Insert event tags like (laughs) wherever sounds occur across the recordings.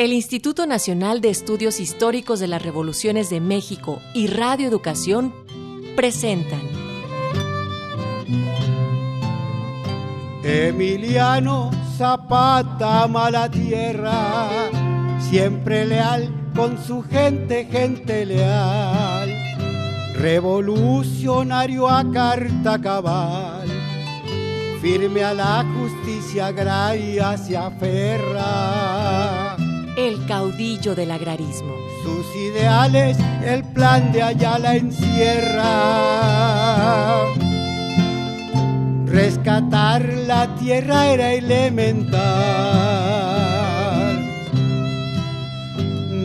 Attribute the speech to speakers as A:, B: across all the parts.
A: El Instituto Nacional de Estudios Históricos de las Revoluciones de México y Radio Educación presentan.
B: Emiliano Zapata mala tierra, siempre leal con su gente, gente leal, revolucionario a carta cabal, firme a la justicia agraria se aferra
A: el caudillo del agrarismo.
B: Sus ideales, el plan de Ayala encierra. Rescatar la tierra era elemental.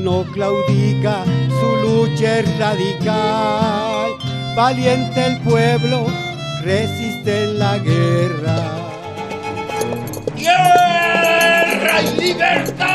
B: No claudica, su lucha es radical. Valiente el pueblo, resiste en la guerra.
C: ¡Guerra y libertad!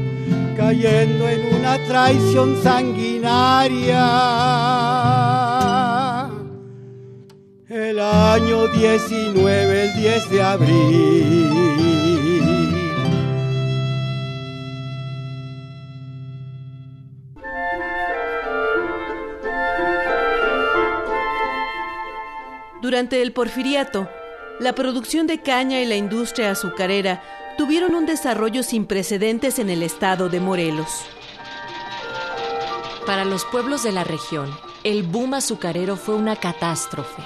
B: cayendo en una traición sanguinaria. El año 19, el 10 de abril.
D: Durante el porfiriato, la producción de caña y la industria azucarera tuvieron un desarrollo sin precedentes en el estado de Morelos.
A: Para los pueblos de la región, el boom azucarero fue una catástrofe.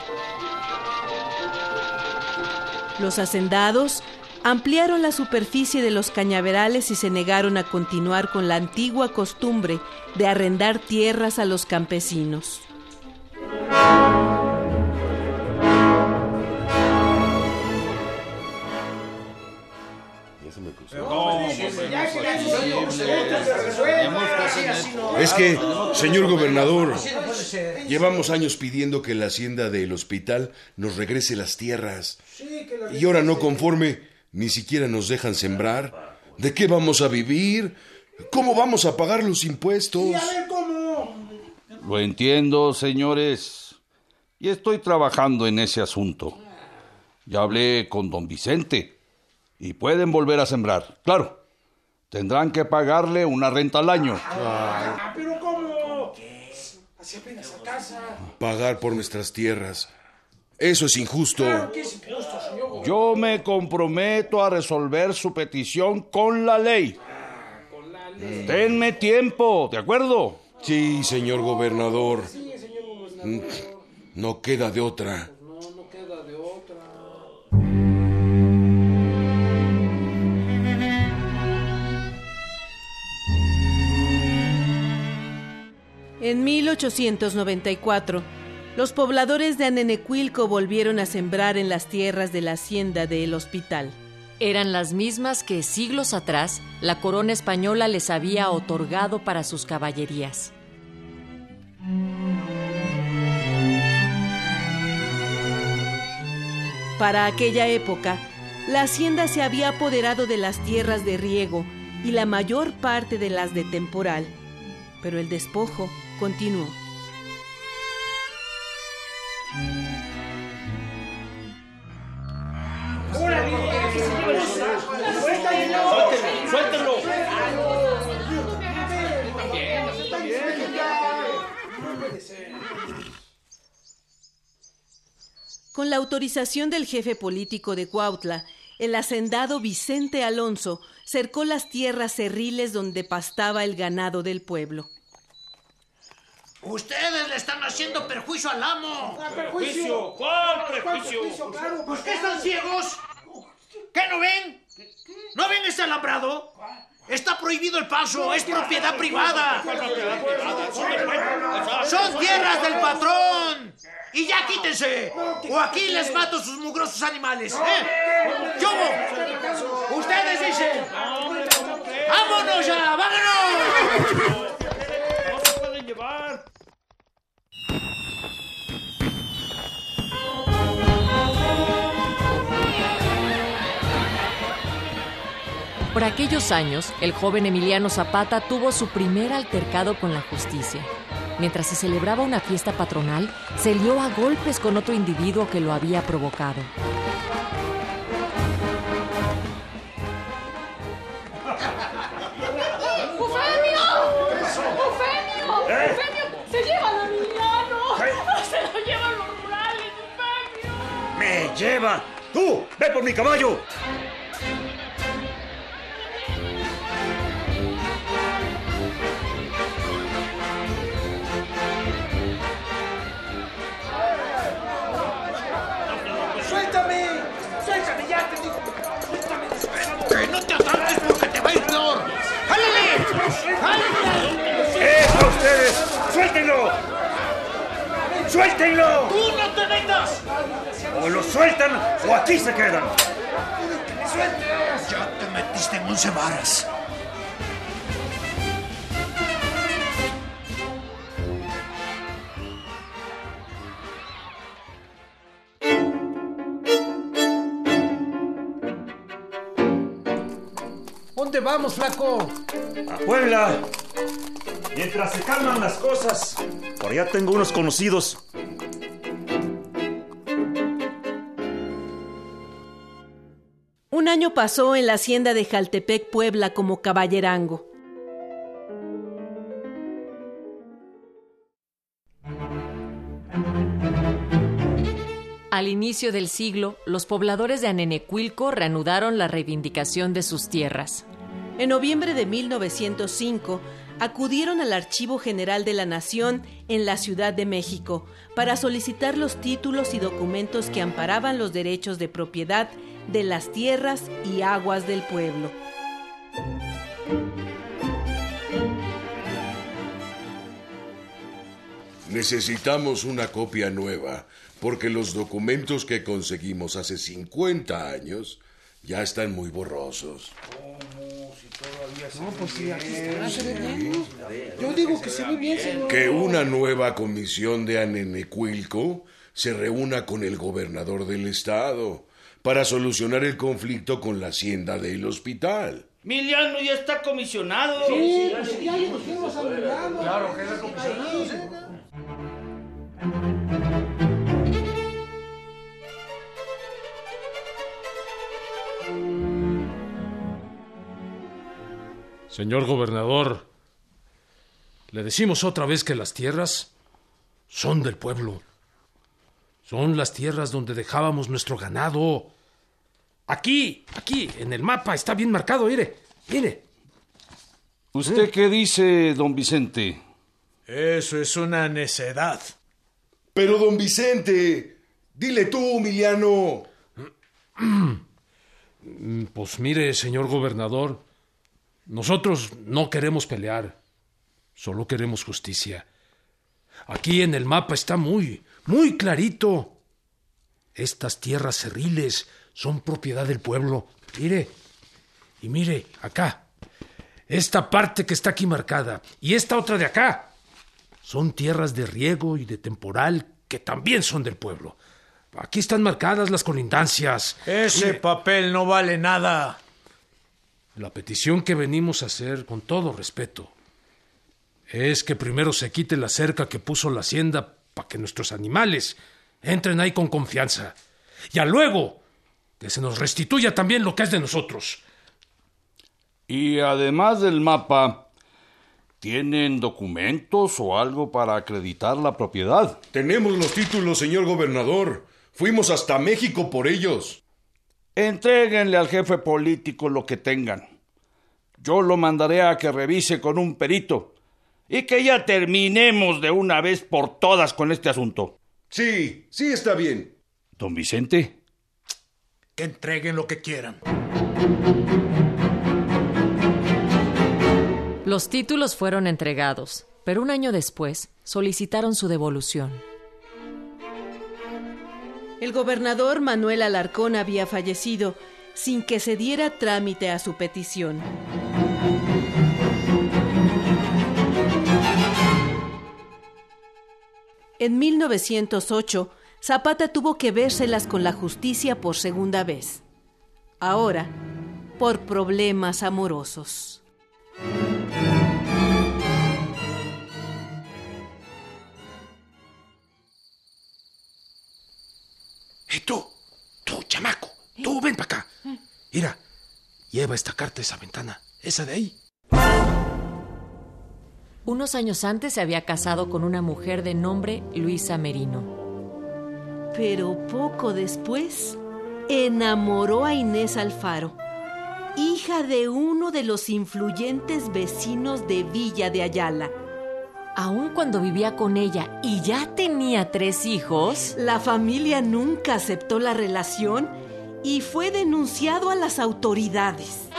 D: Los hacendados ampliaron la superficie de los cañaverales y se negaron a continuar con la antigua costumbre de arrendar tierras a los campesinos.
E: Es que, señor gobernador, llevamos años pidiendo que la hacienda del hospital nos regrese las tierras. Y ahora no conforme, ni siquiera nos dejan sembrar. ¿De qué vamos a vivir? ¿Cómo vamos a pagar los impuestos?
F: Lo entiendo, señores. Y estoy trabajando en ese asunto. Ya hablé con don Vicente y pueden volver a sembrar. Claro, tendrán que pagarle una renta al año.
C: Ah, ¿Pero cómo? Así apenas a casa.
E: Pagar por nuestras tierras. Eso es injusto.
F: Yo me comprometo a resolver su petición con la ley. Denme tiempo, ¿de acuerdo?
E: Sí, señor gobernador. No queda de otra.
D: En 1894, los pobladores de Anenecuilco volvieron a sembrar en las tierras de la hacienda del hospital.
A: Eran las mismas que siglos atrás la corona española les había otorgado para sus caballerías.
D: Para aquella época, la hacienda se había apoderado de las tierras de riego y la mayor parte de las de temporal, pero el despojo continuó. Con la autorización del jefe político de Cuautla, el hacendado Vicente Alonso cercó las tierras cerriles donde pastaba el ganado del pueblo.
G: Ustedes le están haciendo perjuicio al amo.
C: ¿Perjuicio? ¿Cuál perjuicio?
G: ¿Por qué están ciegos? ¿Qué no ven? ¿No ven este alambrado? Está prohibido el paso, es propiedad privada. Son tierras del patrón. Y ya quítense. O aquí les mato sus mugrosos animales. ¿eh? ¡Chobo! Ustedes dicen. ¡Vámonos! ¡Vámonos ya! ¡Vámonos!
A: Aquellos años, el joven Emiliano Zapata tuvo su primer altercado con la justicia. Mientras se celebraba una fiesta patronal, se lió a golpes con otro individuo que lo había provocado.
H: ¡Eufemio! ¡Eufemio! ¡Eufemio! ¡Se llevan a Emiliano! ¡Se lo llevan los rurales, Eufemio!
I: ¡Me lleva! ¡Tú! ¡Ve por mi caballo!
G: Peor! ¡Jálale! ¡Jálale!
I: ¡Eh, a ustedes! ¡Suéltenlo! ¡Suéltenlo!
G: ¡Tú no te metas!
I: O lo sueltan o aquí se quedan.
G: Ya te metiste en once varas.
C: Vamos, flaco?
I: ¡A Puebla! Mientras se calman las cosas. Por allá tengo unos conocidos.
D: Un año pasó en la hacienda de Jaltepec, Puebla, como caballerango.
A: Al inicio del siglo, los pobladores de Anenecuilco reanudaron la reivindicación de sus tierras.
D: En noviembre de 1905, acudieron al Archivo General de la Nación en la Ciudad de México para solicitar los títulos y documentos que amparaban los derechos de propiedad de las tierras y aguas del pueblo.
E: Necesitamos una copia nueva, porque los documentos que conseguimos hace 50 años ya están muy borrosos.
C: No, pues sí, aquí está, se ve bien. ¿no? Yo digo que se ve bien, señor.
E: Que una nueva comisión de Anenecuilco se reúna con el gobernador del estado para solucionar el conflicto con la hacienda del hospital.
J: Miliano ya está comisionado.
C: Sí, pues ya le pusimos a. Claro, que era comisionado.
K: Señor gobernador, le decimos otra vez que las tierras son del pueblo. Son las tierras donde dejábamos nuestro ganado. Aquí, aquí, en el mapa está bien marcado, mire, mire.
F: ¿Usted qué dice, don Vicente?
L: Eso es una necedad.
E: Pero, don Vicente, dile tú, Miliano. (clears throat)
K: Pues mire, señor gobernador, nosotros no queremos pelear, solo queremos justicia. Aquí en el mapa está muy, muy clarito. Estas tierras cerriles son propiedad del pueblo. Mire, y mire, acá. Esta parte que está aquí marcada y esta otra de acá son tierras de riego y de temporal que también son del pueblo. Aquí están marcadas las colindancias.
L: Ese papel no vale nada.
K: La petición que venimos a hacer, con todo respeto, es que primero se quite la cerca que puso la hacienda para que nuestros animales entren ahí con confianza. Y a luego que se nos restituya también lo que es de nosotros.
F: Y además del mapa, ¿tienen documentos o algo para acreditar la propiedad?
E: Tenemos los títulos, señor gobernador. Fuimos hasta México por ellos.
F: Entréguenle al jefe político lo que tengan. Yo lo mandaré a que revise con un perito y que ya terminemos de una vez por todas con este asunto.
E: Sí, sí está bien.
F: Don Vicente.
L: Que entreguen lo que quieran.
A: Los títulos fueron entregados, pero un año después solicitaron su devolución.
D: El gobernador Manuel Alarcón había fallecido sin que se diera trámite a su petición. En 1908, Zapata tuvo que vérselas con la justicia por segunda vez. Ahora, por problemas amorosos.
C: ¡Eh, tú! ¡Tú, chamaco! ¡Tú, ven para acá! Mira, lleva esta carta a esa ventana. Esa de ahí.
A: Unos años antes se había casado con una mujer de nombre Luisa Merino.
D: Pero poco después enamoró a Inés Alfaro, hija de uno de los influyentes vecinos de Villa de Ayala.
A: Aun cuando vivía con ella y ya tenía tres hijos,
D: la familia nunca aceptó la relación y fue denunciado a las autoridades.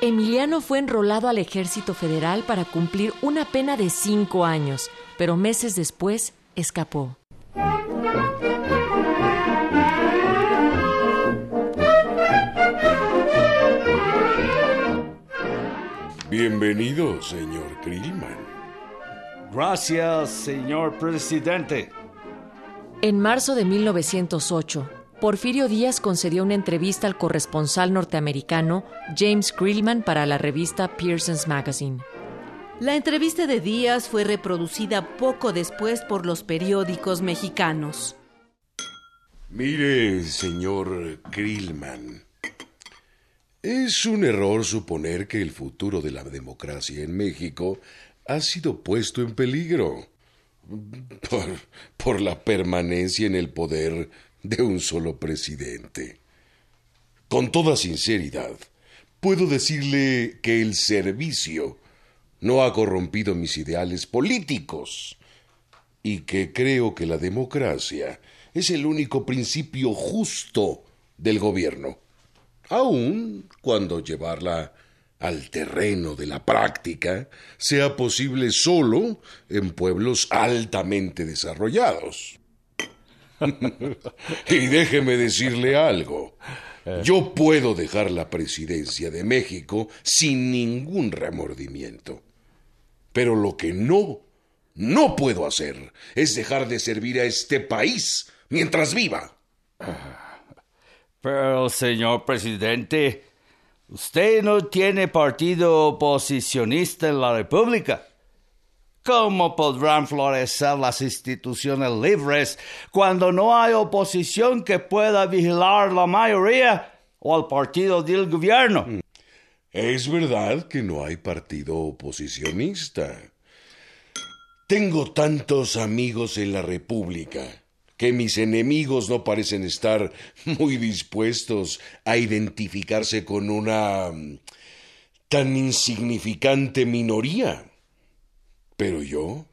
A: Emiliano fue enrolado al ejército federal para cumplir una pena de cinco años, pero meses después escapó.
E: Bienvenido, señor Krillman.
F: Gracias, señor presidente.
A: En marzo de 1908, Porfirio Díaz concedió una entrevista al corresponsal norteamericano James Krillman para la revista Pearson's Magazine.
D: La entrevista de Díaz fue reproducida poco después por los periódicos mexicanos.
E: Mire, señor Krillman, es un error suponer que el futuro de la democracia en México ha sido puesto en peligro (laughs) por, por la permanencia en el poder de un solo presidente. Con toda sinceridad, puedo decirle que el servicio no ha corrompido mis ideales políticos y que creo que la democracia es el único principio justo del gobierno, aun cuando llevarla al terreno de la práctica sea posible solo en pueblos altamente desarrollados. (laughs) y déjeme decirle algo. Yo puedo dejar la presidencia de México sin ningún remordimiento. Pero lo que no, no puedo hacer es dejar de servir a este país mientras viva.
F: Pero, señor presidente, usted no tiene partido oposicionista en la República. ¿Cómo podrán florecer las instituciones libres cuando no hay oposición que pueda vigilar la mayoría o al partido del gobierno?
E: Es verdad que no hay partido oposicionista. Tengo tantos amigos en la República que mis enemigos no parecen estar (laughs) muy dispuestos a identificarse con una mm, tan insignificante minoría. Pero yo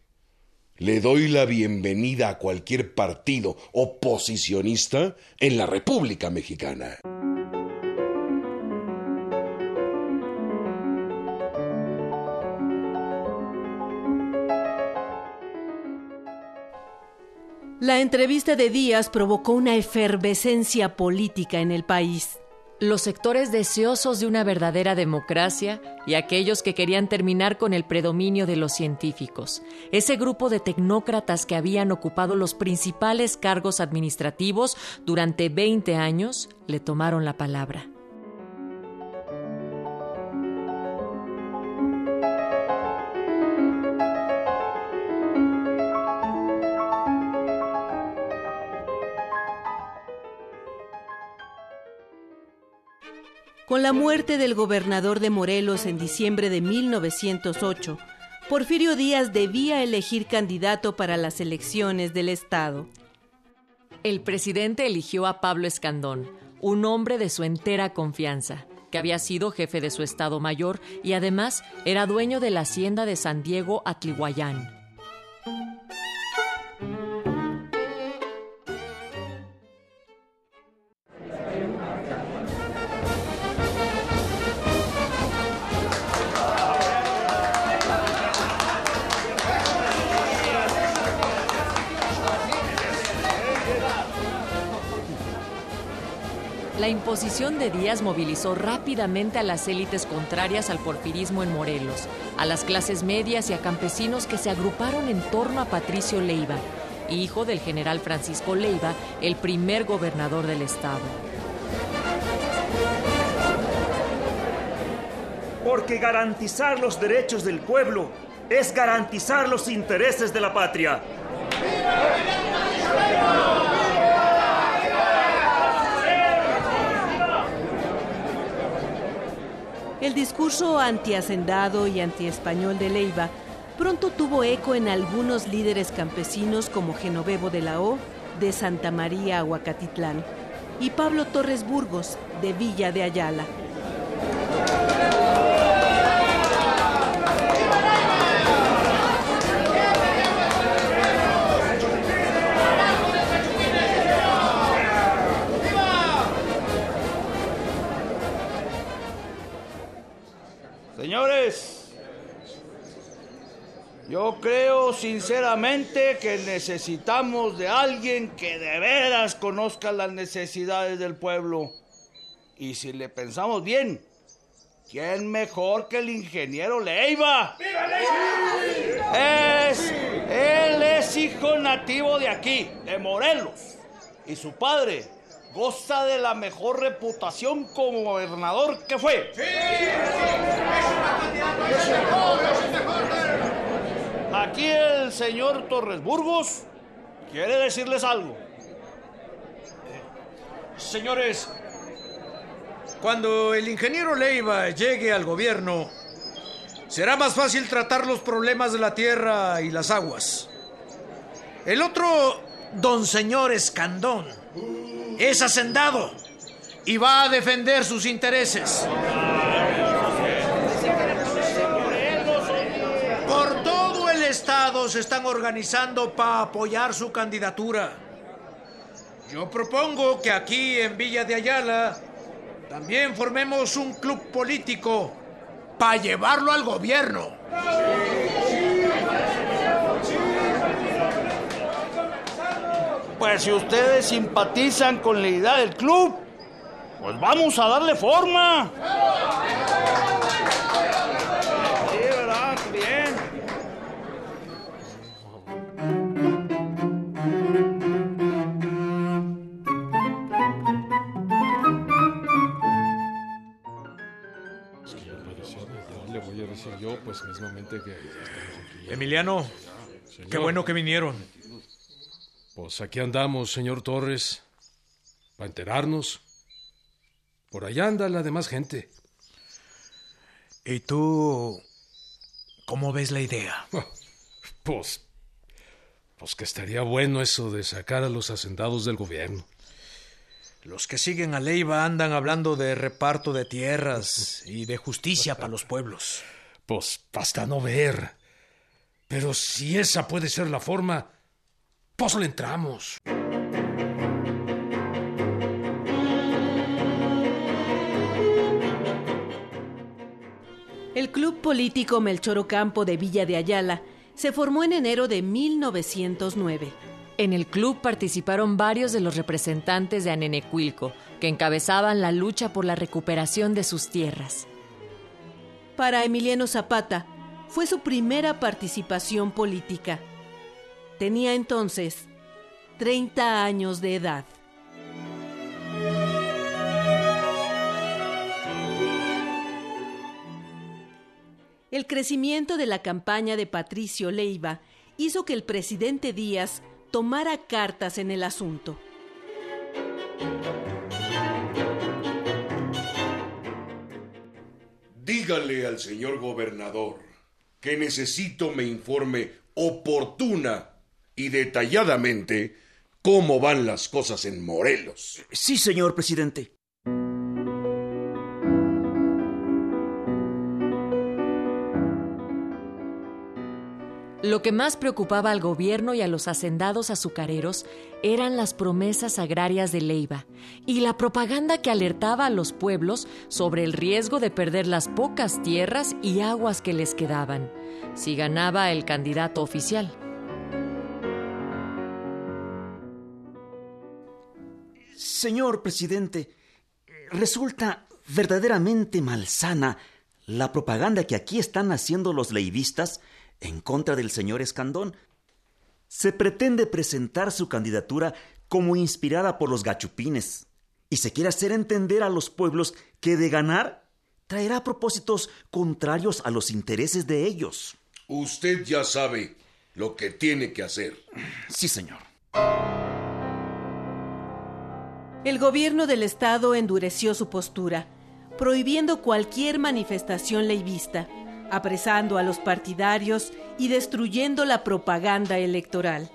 E: le doy la bienvenida a cualquier partido oposicionista en la República Mexicana.
D: La entrevista de Díaz provocó una efervescencia política en el país.
A: Los sectores deseosos de una verdadera democracia y aquellos que querían terminar con el predominio de los científicos, ese grupo de tecnócratas que habían ocupado los principales cargos administrativos durante 20 años, le tomaron la palabra.
D: La muerte del gobernador de Morelos en diciembre de 1908, Porfirio Díaz debía elegir candidato para las elecciones del Estado.
A: El presidente eligió a Pablo Escandón, un hombre de su entera confianza, que había sido jefe de su Estado Mayor y además era dueño de la hacienda de San Diego Atlihuayán. La imposición de Díaz movilizó rápidamente a las élites contrarias al porfirismo en Morelos, a las clases medias y a campesinos que se agruparon en torno a Patricio Leiva, hijo del general Francisco Leiva, el primer gobernador del estado.
M: Porque garantizar los derechos del pueblo es garantizar los intereses de la patria.
D: El discurso antihacendado y antiespañol de Leiva pronto tuvo eco en algunos líderes campesinos como Genovevo de la O, de Santa María Aguacatitlán, y Pablo Torres Burgos, de Villa de Ayala.
F: Sinceramente que necesitamos de alguien que de veras conozca las necesidades del pueblo. Y si le pensamos bien, ¿quién mejor que el ingeniero Leiva? Es, él es hijo nativo de aquí, de Morelos. Y su padre goza de la mejor reputación como gobernador que fue. Aquí el señor Torres Burgos quiere decirles algo.
L: Señores, cuando el ingeniero Leiva llegue al gobierno, será más fácil tratar los problemas de la tierra y las aguas. El otro, don señor Escandón, es hacendado y va a defender sus intereses. Por todo el están organizando para apoyar su candidatura. Yo propongo que aquí en Villa de Ayala también formemos un club político para llevarlo al gobierno.
F: Pues si ustedes simpatizan con la idea del club, pues vamos a darle forma.
K: Yo, pues mismamente que.
L: Emiliano, qué bueno que vinieron.
K: Pues aquí andamos, señor Torres, para enterarnos. Por allá anda la demás gente.
L: ¿Y tú cómo ves la idea? (laughs)
K: Pues, pues que estaría bueno eso de sacar a los hacendados del gobierno.
L: Los que siguen a Leiva andan hablando de reparto de tierras y de justicia para los pueblos.
K: Pues basta no ver. Pero si esa puede ser la forma, pues le entramos.
D: El Club Político Melchor Ocampo de Villa de Ayala se formó en enero de 1909.
A: En el club participaron varios de los representantes de Anenecuilco, que encabezaban la lucha por la recuperación de sus tierras.
D: Para Emiliano Zapata, fue su primera participación política. Tenía entonces 30 años de edad. El crecimiento de la campaña de Patricio Leiva hizo que el presidente Díaz tomara cartas en el asunto.
E: Dígale al señor gobernador que necesito me informe oportuna y detalladamente cómo van las cosas en Morelos.
N: Sí, señor presidente.
A: Lo que más preocupaba al gobierno y a los hacendados azucareros eran las promesas agrarias de Leiva y la propaganda que alertaba a los pueblos sobre el riesgo de perder las pocas tierras y aguas que les quedaban si ganaba el candidato oficial.
N: Señor presidente,
M: resulta verdaderamente malsana la propaganda que aquí están haciendo los leivistas en contra del señor Escandón. Se pretende presentar su candidatura como inspirada por los gachupines y se quiere hacer entender a los pueblos que de ganar traerá propósitos contrarios a los intereses de ellos.
E: Usted ya sabe lo que tiene que hacer.
M: Sí, señor.
D: El gobierno del estado endureció su postura, prohibiendo cualquier manifestación leivista, apresando a los partidarios y destruyendo la propaganda electoral.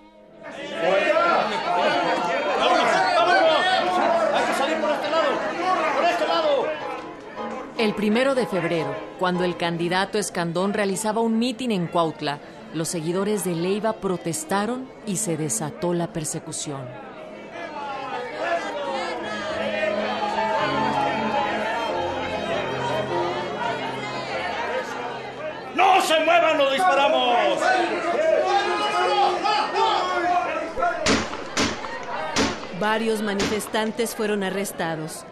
A: El primero de febrero, cuando el candidato Escandón realizaba un mitin en Cuautla, los seguidores de Leiva protestaron y se desató la persecución.
J: Se muevan, lo disparamos!
D: Varios manifestantes fueron arrestados,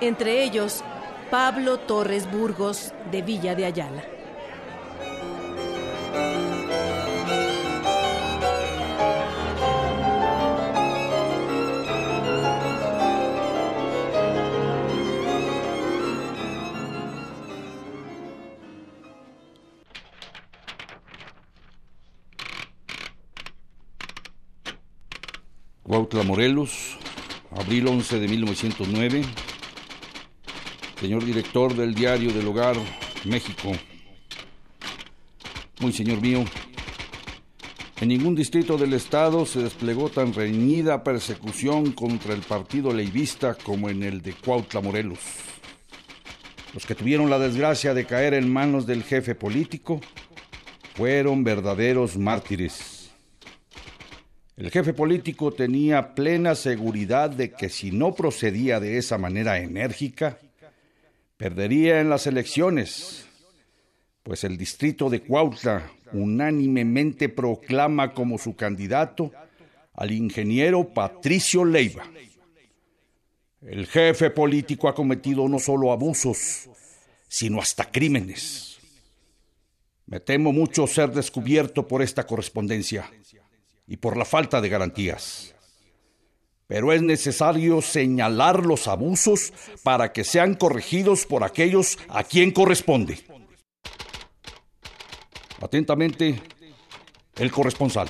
D: entre ellos Pablo Torres Burgos de Villa de Ayala.
F: Cuautla Morelos, abril 11 de 1909. Señor director del diario del Hogar, México. Muy señor mío, en ningún distrito del estado se desplegó tan reñida persecución contra el partido leivista como en el de Cuautla Morelos. Los que tuvieron la desgracia de caer en manos del jefe político fueron verdaderos mártires. El jefe político tenía plena seguridad de que si no procedía de esa manera enérgica, perdería en las elecciones, pues el distrito de Cuautla unánimemente proclama como su candidato al ingeniero Patricio Leiva. El jefe político ha cometido no solo abusos, sino hasta crímenes. Me temo mucho ser descubierto por esta correspondencia y por la falta de garantías. Pero es necesario señalar los abusos para que sean corregidos por aquellos a quien corresponde. Atentamente, el corresponsal.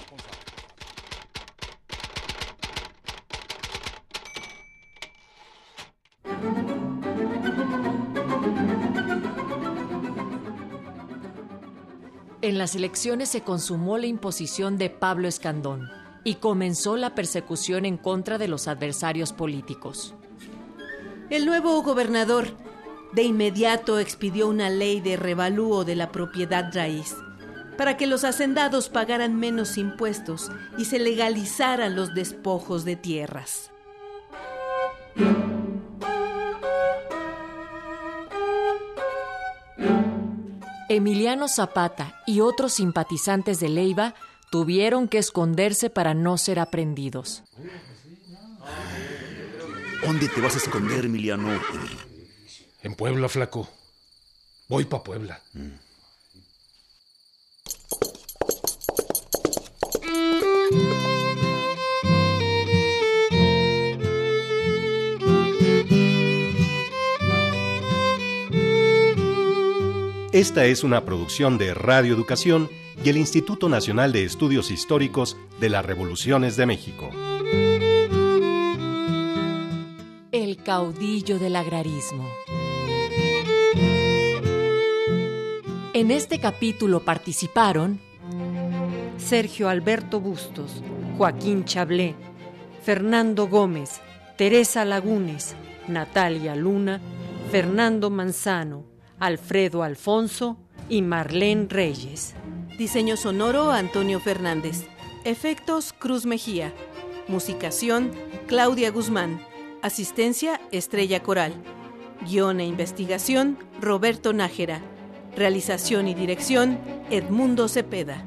A: En las elecciones se consumó la imposición de Pablo Escandón y comenzó la persecución en contra de los adversarios políticos.
D: El nuevo gobernador de inmediato expidió una ley de revalúo de la propiedad raíz para que los hacendados pagaran menos impuestos y se legalizaran los despojos de tierras.
A: Emiliano Zapata y otros simpatizantes de Leiva tuvieron que esconderse para no ser aprendidos.
M: ¿Dónde te vas a esconder, Emiliano?
K: En Puebla, flaco. Voy para Puebla.
O: Esta es una producción de Radio Educación y el Instituto Nacional de Estudios Históricos de las Revoluciones de México.
A: El caudillo del agrarismo. En este capítulo participaron
P: Sergio Alberto Bustos, Joaquín Chablé, Fernando Gómez, Teresa Lagunes, Natalia Luna, Fernando Manzano, Alfredo Alfonso y Marlene Reyes.
D: Diseño sonoro Antonio Fernández. Efectos Cruz Mejía. Musicación Claudia Guzmán. Asistencia Estrella Coral. Guión e investigación Roberto Nájera. Realización y dirección Edmundo Cepeda.